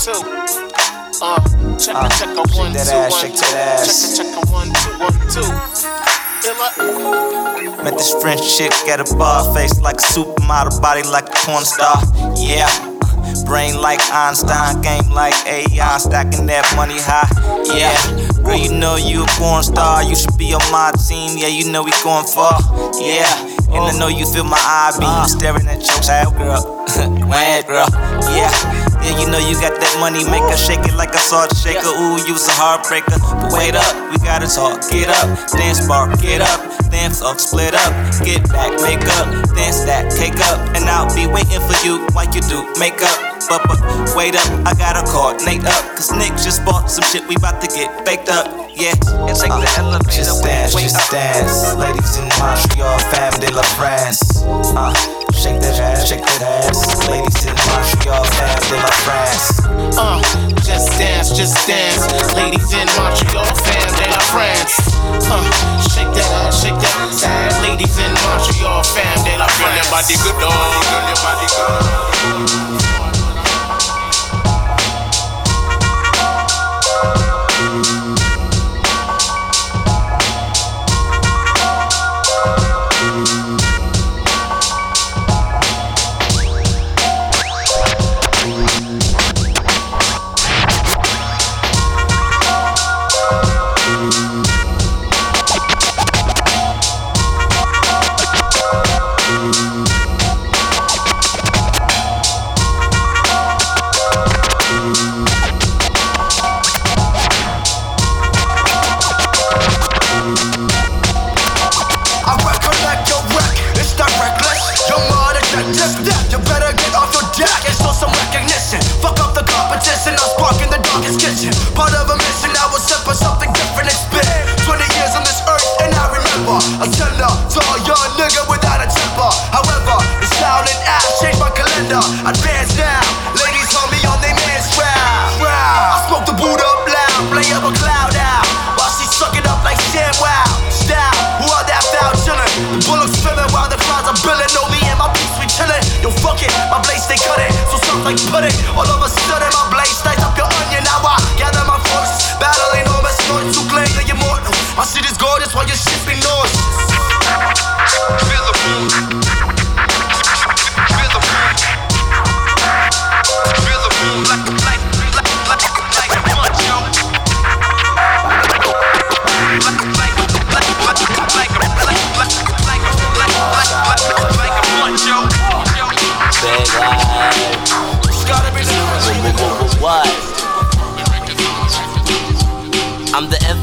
check a one, two. Uh, check a, check a one, two, one, two. Check a, check a one, two, one, two. Met this French chick, got a bar face like a supermodel, body like a porn star. Yeah. Brain like Einstein, game like AI, stacking that money high. Yeah, girl, you know you a porn star. You should be on my team. Yeah, you know we going far. Yeah, and I know you feel my eye beam staring at your child, girl. Man, girl. Yeah, yeah, you know you got that money, make her shake it like a salt shaker. Ooh, you's a heartbreaker. But wait up, we gotta talk. Get up, dance bar, get up, dance off, split up, get back, make up, dance that, cake up, and I'll be waiting for you while you do make up. But, but wait up, I gotta coordinate up, cause Nick just bought some shit, we about to get baked up. Yeah, and take the elevator. Just dance, just up. dance. Ladies in Montreal, fam de la France. Uh, shake that ass, shake that ass. Ladies in Montreal, fam de la France. Uh, just dance, just dance. Ladies in Montreal, fam de la France. Uh, shake that ass, shake that ass. Ladies in Montreal, fam de la France. Girl, your body good, dog. Girl, your body good. Part of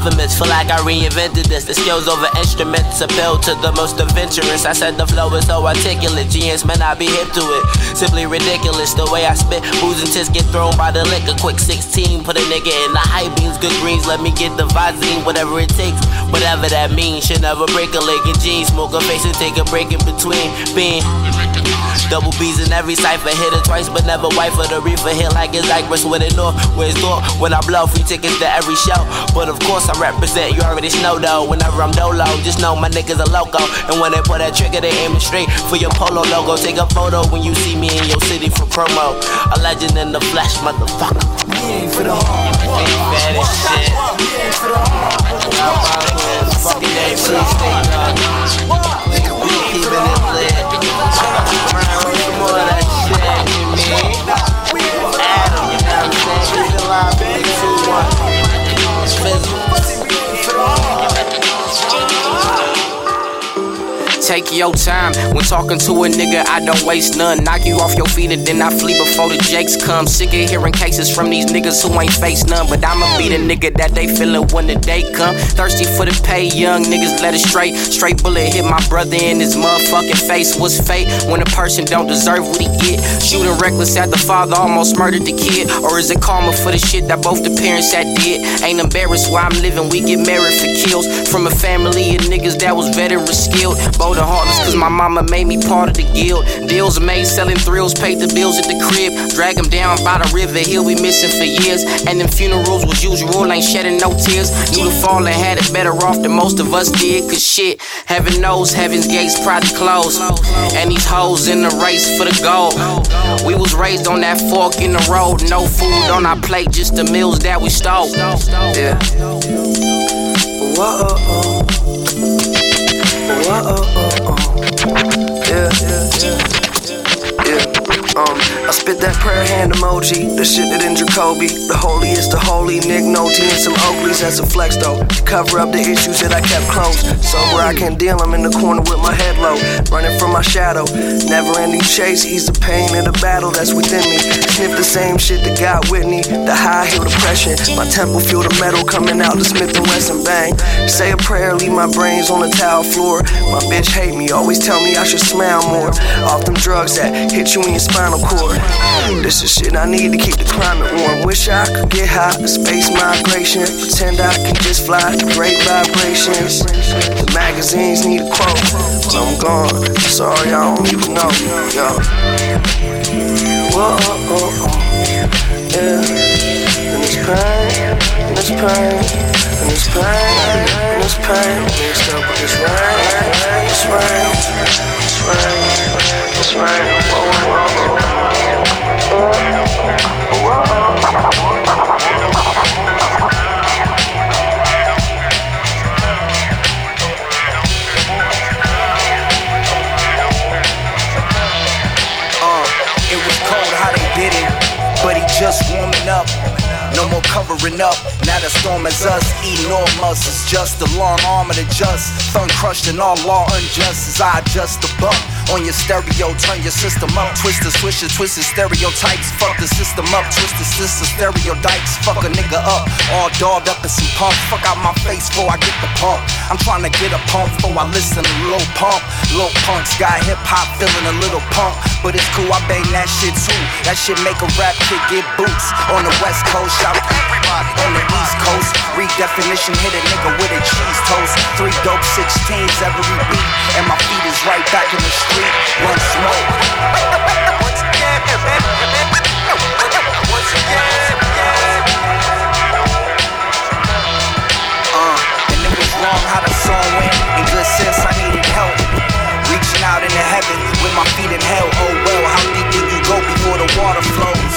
Feel like I reinvented this. The skills over instruments appeal to the most adventurous. I said the flow is so articulate, genius man, I be hip to it. Simply ridiculous the way I spit. Booze and tits get thrown by the liquor. Quick 16, put a nigga in the high beams, good greens. Let me get the Visine, whatever it takes, whatever that means. Should never break a leg in jeans, smoke a face and take a break in between. Being Double B's in every cipher, hit it twice, but never wife for the reefer. Hit like it's Cypress with it north, where it's door. When I blow free tickets to every show. But of course, I represent, you already know though. Whenever I'm dolo, just know my niggas are loco. And when they put that trigger, they aim it straight for your polo logo. Take a photo when you see me in your city for promo. A legend in the flesh, motherfucker. We ain't for the hard work. Bad as shit. We ain't for the hard work. Fucking ain't free state, dog. We ain't keeping it lit. Around Take your time when talking to a nigga. I don't waste none. Knock you off your feet and then I flee before the jakes come. Sick of hearing cases from these niggas who ain't face none. But I'ma be the nigga that they feelin' when the day come. Thirsty for the pay, young niggas let it straight. Straight bullet hit my brother in his motherfucking face. Was fate when a person don't deserve what he get? Shooting reckless at the father almost murdered the kid. Or is it karma for the shit that both the parents that did? Ain't embarrassed why I'm living. We get married for kills from a family of niggas that was veteran skilled. The heartless, cause my mama made me part of the guild. Deals made selling thrills, paid the bills at the crib. Drag him down by the river, he'll be missing for years. And them funerals was usual, ain't shedding no tears. Knew the fallen had it better off than most of us did, cause shit, heaven knows heaven's gates probably closed. And these hoes in the race for the gold. We was raised on that fork in the road, no food on our plate, just the meals that we stole. Yeah. Whoa, oh, Whoa, oh, oh. Yeah, yeah, yeah. yeah. I spit that prayer hand emoji, the shit that in Jacoby. The holiest, the holy, Nick Nolte, and some Oakleys and a Flex though. Cover up the issues that I kept close. Somewhere I can't deal, I'm in the corner with my head low. Running from my shadow. Never ending chase, ease the pain of the battle that's within me. Sniff the same shit that got Whitney. The high heel depression. My temple feel the metal coming out the Smith and Wesson bang. Say a prayer, leave my brains on the tile floor. My bitch hate me, always tell me I should smile more. Off them drugs that hit you in your spinal This is shit I need to keep the climate warm. Wish I could get high, space migration. Pretend I can just fly, great vibrations. The magazines need a quote, but I'm gone. Sorry, I don't even know. Yo. Whoa, oh. yeah. And it's pain, and it's pain, and it's pain, and it's pain. Mixed up with this rain, this rain, this rain, this rain. Up. No more covering up. Now the storm is us, enormous. It's just the long arm of the just. Thun crushed and all law unjust as I adjust the buck on your stereo. Turn your system up. Twist the swisher, twisted stereotypes. Fuck the system up. Twist the sister stereotypes. Fuck a nigga up. All dolled up in some pump. Fuck out my face before I get the pump. I'm trying to get a pump before I listen to Lil Pump. Low punks got hip hop feeling a little punk. But it's cool, I bang that shit too. That shit make a rap kid get boots. On the west coast, redefinition hit a nigga with a cheese toast. Three dope 16s every beat. And my feet is right back in the street one smoke. Once again, once again. And it was wrong how the song went. In good sense, I needed help. Reaching out into heaven with my feet in hell. Oh well, how deep do you go before the water flows?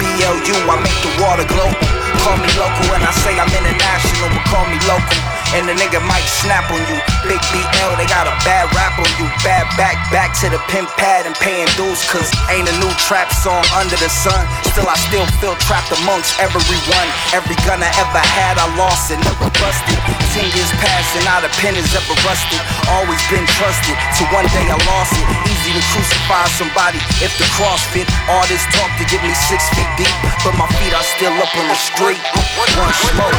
BLU, I make the water global. Call me local and I say I'm international, but call me local and the nigga might snap on you. Big BL, they got a bad rap on you. Bad back, back to the pimp pad and paying dues, cause ain't a new trap song under the sun. Still, I still feel trapped amongst everyone. Every gun I ever had, I lost it, never busted. Ten years and not a pen is ever rusted. Always been trusted, till one day I lost it. Easy to crucify somebody if the cross fit. All this talk to get me six feet deep, but my feet are still up on the street. One smoke.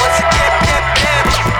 Once again.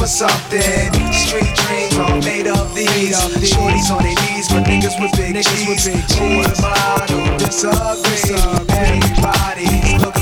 For something. Street dreams are made of these. Shorties on their knees, but niggas with big G's. Who am I to disagree? Everybody's looking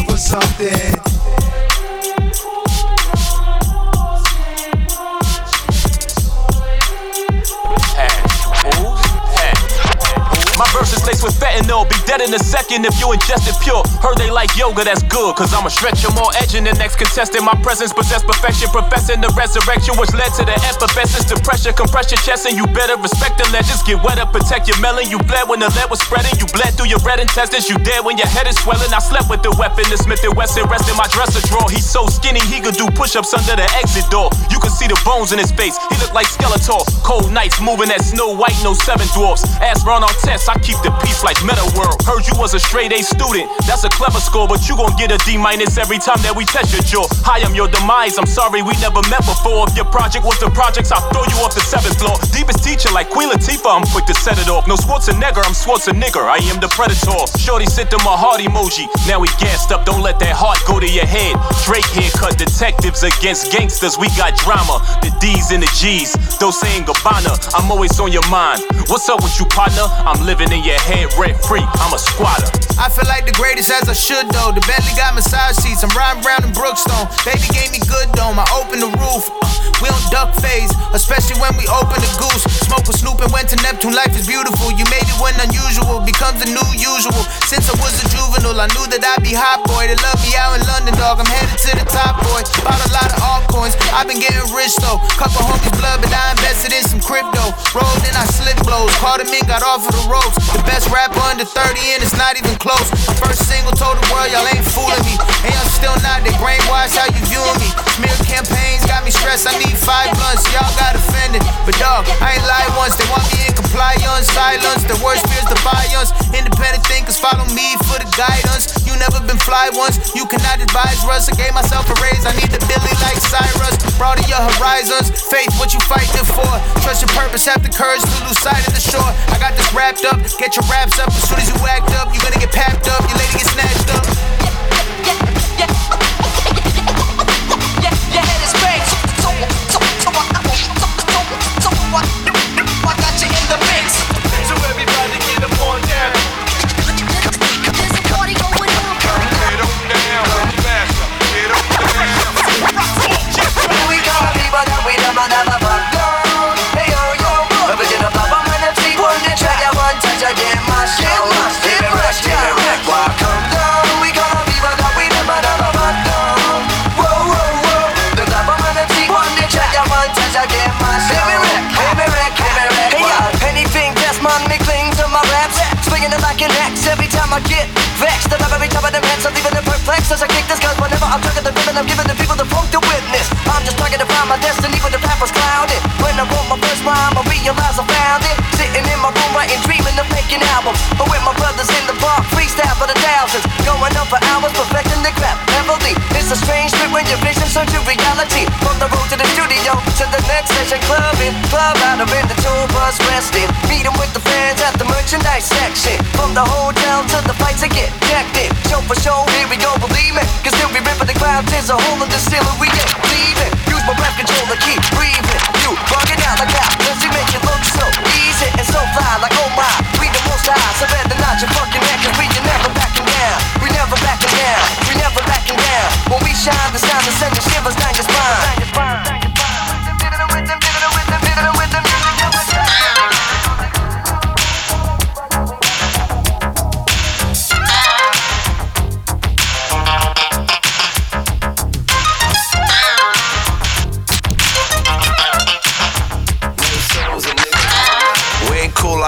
in a second if you ingest it pure. Heard they like yoga, that's good. Cause I'ma stretch you more edging the next contestant. My presence possess perfection. Professing the resurrection, which led to the effervescence. The pressure, compress your chest, and you better respect the legends. Get wetter, protect your melon. You bled when the lead was spreading. You bled through your red intestines. You dead when your head is swelling. I slept with the weapon, the Smith and Wesson. Rest in my dresser drawer. He's so skinny, he could do push ups under the exit door. You can see the bones in his face. He look like Skeletor. Cold nights moving that Snow White, no seven dwarfs. Ask Ron Artest, I keep the peace like Metta World. You was a straight A student, that's a clever score, but you gon' get a D minus every time that we test your jaw. Hi, I'm your demise. I'm sorry we never met before. If your project was the projects, I'll throw you off the seventh floor. Deepest teacher like Queen Latifah, I'm quick to set it off. No Schwarzenegger, I'm Schwarzenegger. I am the predator. Shorty sent him a heart emoji. Now he gassed up, don't let that heart go to your head. Drake haircut, detectives against gangsters, we got drama. The D's and the G's, Dolce and Gabbana, I'm always on your mind. What's up with you, partner? I'm living in your head rent free, I'm a squatter. I feel like the greatest as I should though. The Bentley got massage seats, I'm riding around in Brookstone. Baby gave me good dome, I opened the roof. Uh, we on duck phase, especially when we open the goose. Smoke with Snoop and went to Neptune, life is beautiful. You made it when unusual becomes the new usual. Since I was a juvenile, I knew that I'd be hot boy. They love me out in London, dog. I'm headed to the top, boy. Bought a lot of altcoins, I've been getting rich though. Couple homies blood, but I invested in some crypto. Rolled in, I slip blows. Caught him in, got off of the ropes. The best rapper under 30 and it's not even close. First single told the world y'all ain't fooling me. And y'all still not, they brainwash how you viewing me. Smear campaigns got me stressed, I need five blunts. Y'all got offended. But dog, I ain't lied once, they want me in compliance. Silence, the worst fears defiance. Independent thinkers follow me for the guidance. You never been fly once, you cannot advise Russ. I gave myself a raise, I need the Billy like Cyrus. Broaden your horizons, faith, what you fighting for. Trust your purpose, have the courage to lose sight of the shore. I got this wrapped up, get your wraps up. As soon as you act up, you're gonna get packed up, your lady get snatched up. Time I get vexed. The every time of them hands, I'm leaving them perplexed as I kick this. Cause whenever I'm talking the rhythm, I'm giving the people the funk to witness. I'm just trying to find my destiny, but the path was clouded. When I wrote my first rhyme, I realized I found it. Sitting in my room, writing, dreaming of making albums. But with my brothers in the park, freestyle for the thousands. Going on for hours, perfecting the crap heavily. It's a strange trip when your vision turns to reality. From the road to the studio to the next session, clubbing, club out of in the tour bus, resting. Meeting with the fans at merchandise section. From the hotel to the flights to get checked in. Show for show, here we go, believe me. Cause still we ripping the crowd, there's a hole in the ceiling, we ain't leaving. Use my breath control to keep breathing. You bugging out like that, does it it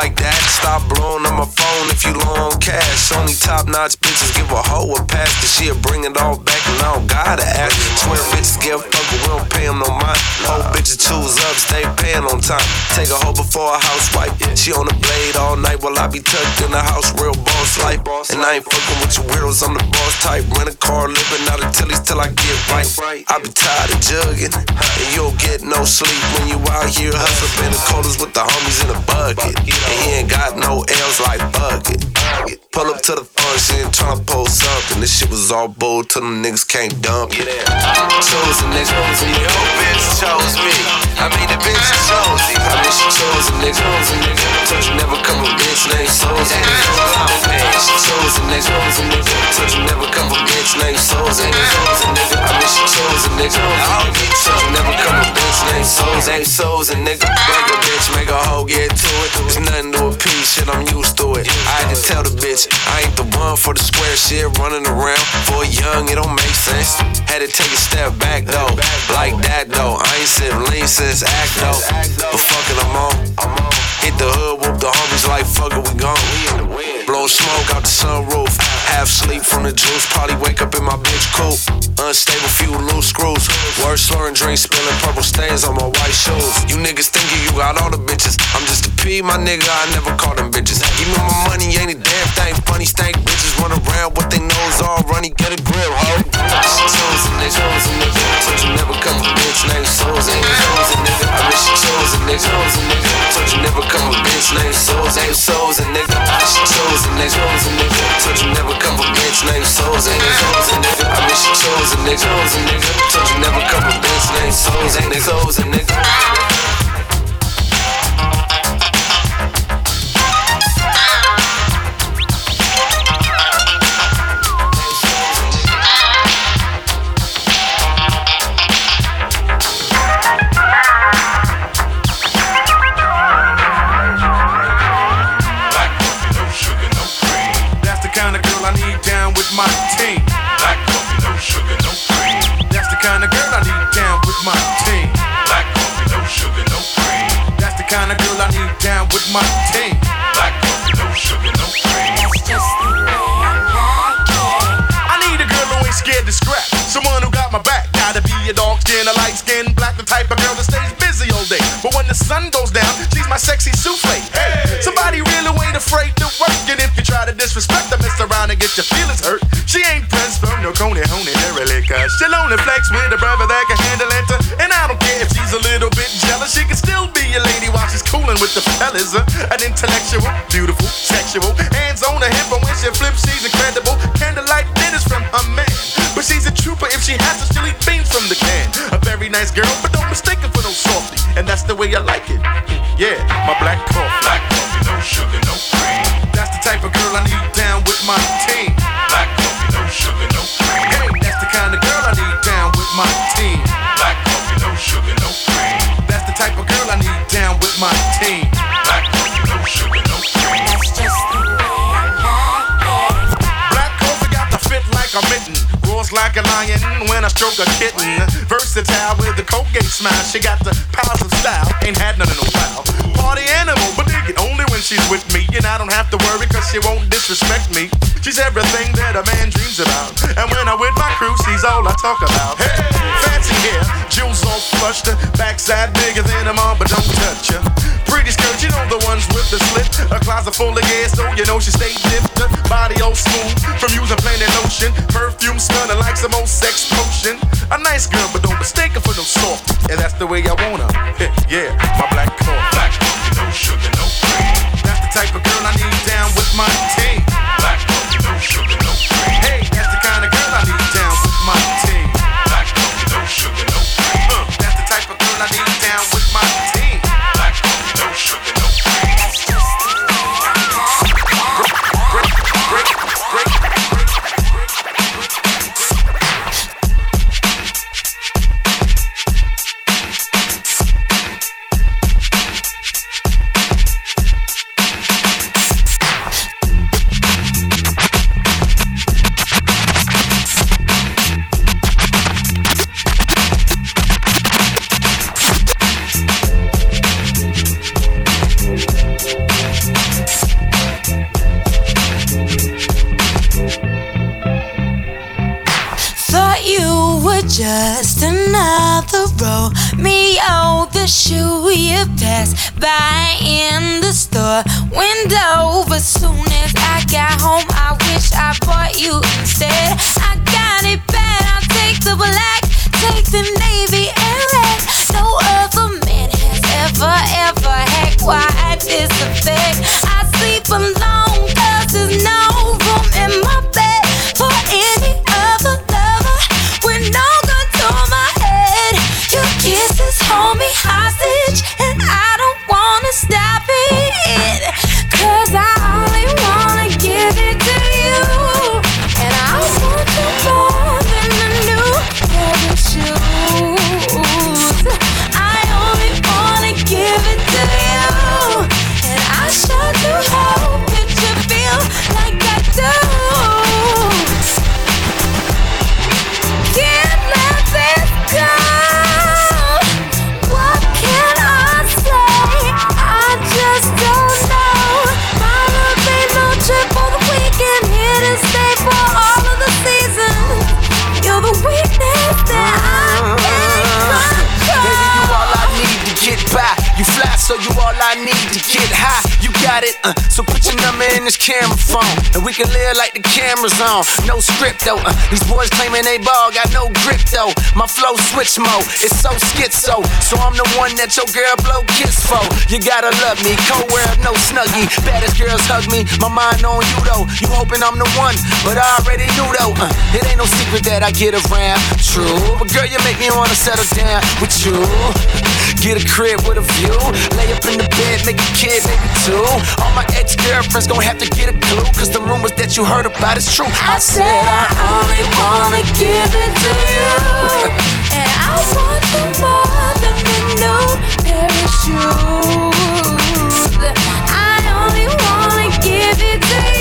like that. Stop blowing on my phone if you low on cash. Only top notch bitches give a hoe a pass. Cause she'll bring it all back and I don't gotta ask. Swear bitches give a fuck, we don't pay them no mind. Whole bitches choose up, stay paying on time. Take a hoe before a housewife. She on the blade all night while I be tucked in the house, real boss life. And I ain't fucking with your weirdos, I'm the boss type. Rent a car, living out of Tilly's till I get right. I be tired of jugging, and you'll get no sleep when you out here hustling in the coldest with the homies in a bucket. And he ain't got no L's like bucket. Pull up to the function, tryna post something. This shit was all bull till them niggas can't dump it. Chose a nigga, your bitch chose me. I mean the bitch chose me. I mean she chose a nigga, nigga. Told you never come a bitch named Souls. She chose a nigga, chose a nigga. Told you bitch I ain't the one for the square shit running around. For young, it don't make sense. Had to take a step back though, like that though. I ain't said lean since act though, but fuck I'm on. Hit the hood, whoop the homies like fuck it, we gone. Blow smoke out the sunroof. Half sleep from the juice, probably wake up in my bitch coupe. Unstable, few loose screws. Words slurring, drink spilling, purple stains on my white shoes. You niggas thinking you got all the bitches. I'm just a P my nigga, I never call them bitches. Give me my money, ain't a damn thing. Funny stank bitches run around with their nose all runny, get a grip, ho. She chose a nigga, chose a nigga. Told you never come a bitch Souls, ain't a nigga. I wish she chose a nigga. Told you never a bitch named Souls, ain't Souls a nigga. My team. Black coffee, no sugar, no cream. I need a girl who ain't scared to scrap. Someone who got my back. Gotta be a dark skin, a light skin, black, the type of girl that stays busy all day. But when the sun goes down, she's my sexy souffle. Hey, somebody really ain't afraid to work. And if you try to disrespect her, mess around and get your feelings hurt. She ain't pressed from no coney, honey, really, cause she'll only flex with a like a lion when I stroke a kitten. Versatile with the Colgate smile. She got the of style. Ain't had none in a while. Party animal, but dig it only when she's with me. And I don't have to worry cause she won't disrespect me. She's everything that a man dreams about. And when I'm with my crew, she's all I talk about. Hey, fancy hair, jewels all flushed. her Backside bigger than a mom, but don't touch her. Pretty skirt, you know the ones with the slit. A closet full of gas, so you know she stay dipped. Body all smooth from using plain lotion. Perfume smelling like some old sex potion. A nice girl, but don't mistake her for no soft. And that's the way I want her. yeah, Thought you were just another Romeo, oh, the shoe you passed by in the store window. But soon as I got home, I wish I bought you instead. I got it bad, I'll take the black, take the navy and red. No other man has ever, ever had quite a effect. I sleep alone, No though. Uh, these boys claiming they ball, got no grip though. My flow switch mode, it's so schizo. So I'm the one that your girl blow kiss for. You gotta love me, cold world, no snuggie. Baddest girls hug me, my mind on you though. You hoping I'm the one, but I already knew though. Uh, it ain't no secret that I get around. True, but girl, you make me wanna settle down with you. Get a crib with a view, lay up in the bed, make a kid, maybe two. All my ex girlfriends gon' have to get a clue, cause the rumors that you heard about is true. I said I only wanna give it to you. And I want. I only wanna give it to you.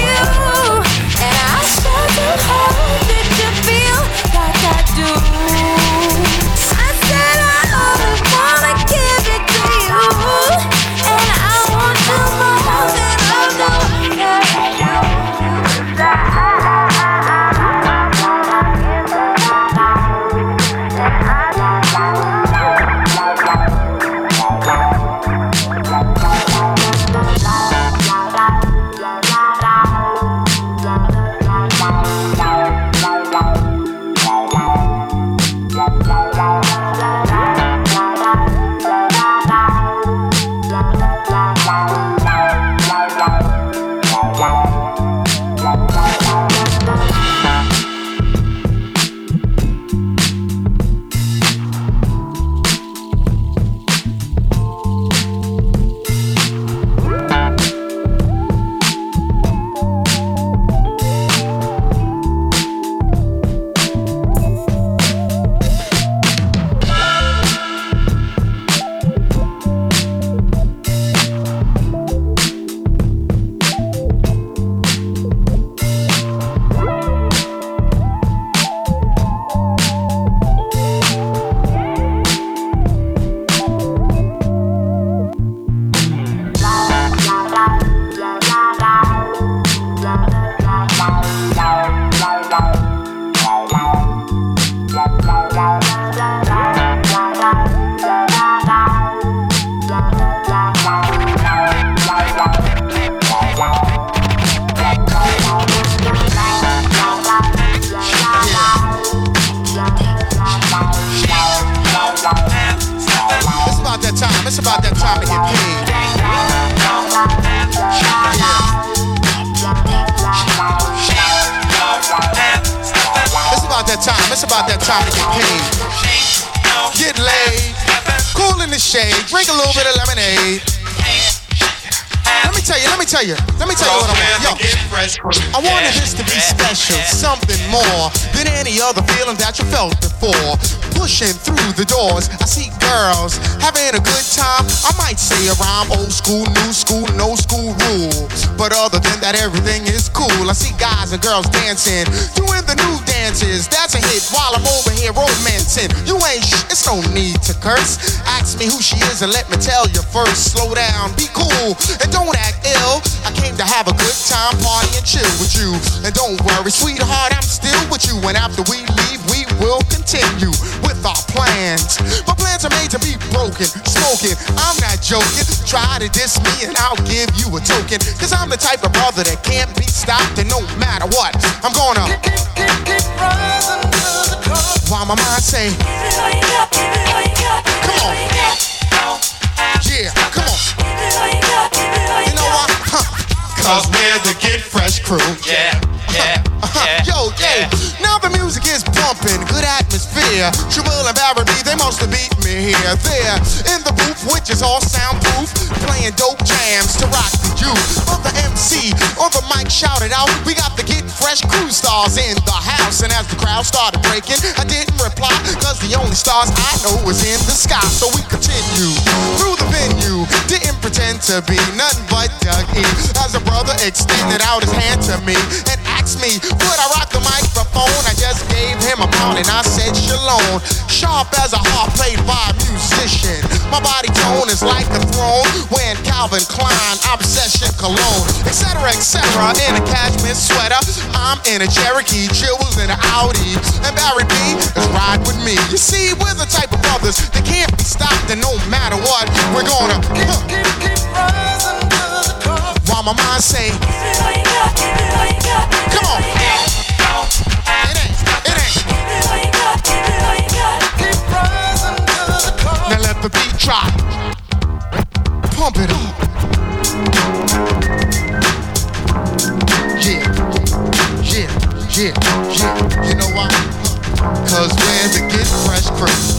It's about that time. It's about that time to get paid. Yeah. It's about that time. It's about that time to get paid. Get laid. Cool in the shade. Drink a little bit of lemonade. Let me tell you, let me tell you, let me tell you what I want. Yo, I wanted this to be special, something more than any other feeling that you felt before. Pushing through the doors, I see girls having a good time. I might say a rhyme, old school, new school, no school rules. But other than that, everything is cool. I see guys and girls dancing, doing the new dances. That's a hit while I'm over here romancing. You ain't sh- it's no need to curse. Ask me who she is and let me tell you first. Slow down, be cool, and don't act ill. I came to have a good time, party and chill with you. And don't worry, sweetheart, I'm still with you. And after we leave, we will continue with our plans. My plans are made to be broken, smoking. I'm not joking. Try to diss me and I'll give you a token. Cause I'm the type of brother that can't be stopped. And no matter what, I'm gonna. While my mind say, come on. Yeah, come on. Cause we're the Get Fresh crew. Yeah, yeah, uh-huh. yeah. Yo, yeah. Now the music is pumping, good atmosphere. Chill Will and Barry, they must have beat me here. There in the booth, which is all soundproof, playing dope jams to rock the youth. But the MC on the mic shouted out, We got the Get Fresh crew stars in the house. And as the crowd started breaking, I didn't reply, cause the only stars I know was in the sky. So we continue through the venue, didn't pretend to be nothing but Doug E. As a brother extended out his hand to me and asked me, Would I rock the microphone. I just gave him a pound and I said shalom. Sharp as a harp played by a musician. My body tone is like a throne when Calvin Klein, obsession, cologne, etc., etc. In a cashmere sweater, I'm in a Cherokee, Jewels in an Audi, and Barry B is ride with me. You see, we're the type of brothers that can't be stopped, and no matter what, we're gonna keep, keep, keep rising the top. While my mind say, Come on. It ain't. It ain't. Keep rising to the top. Now let the beat drop. Pump it up. Yeah. Yeah. Yeah. Yeah. You know why? Cause we're the get fresh crew.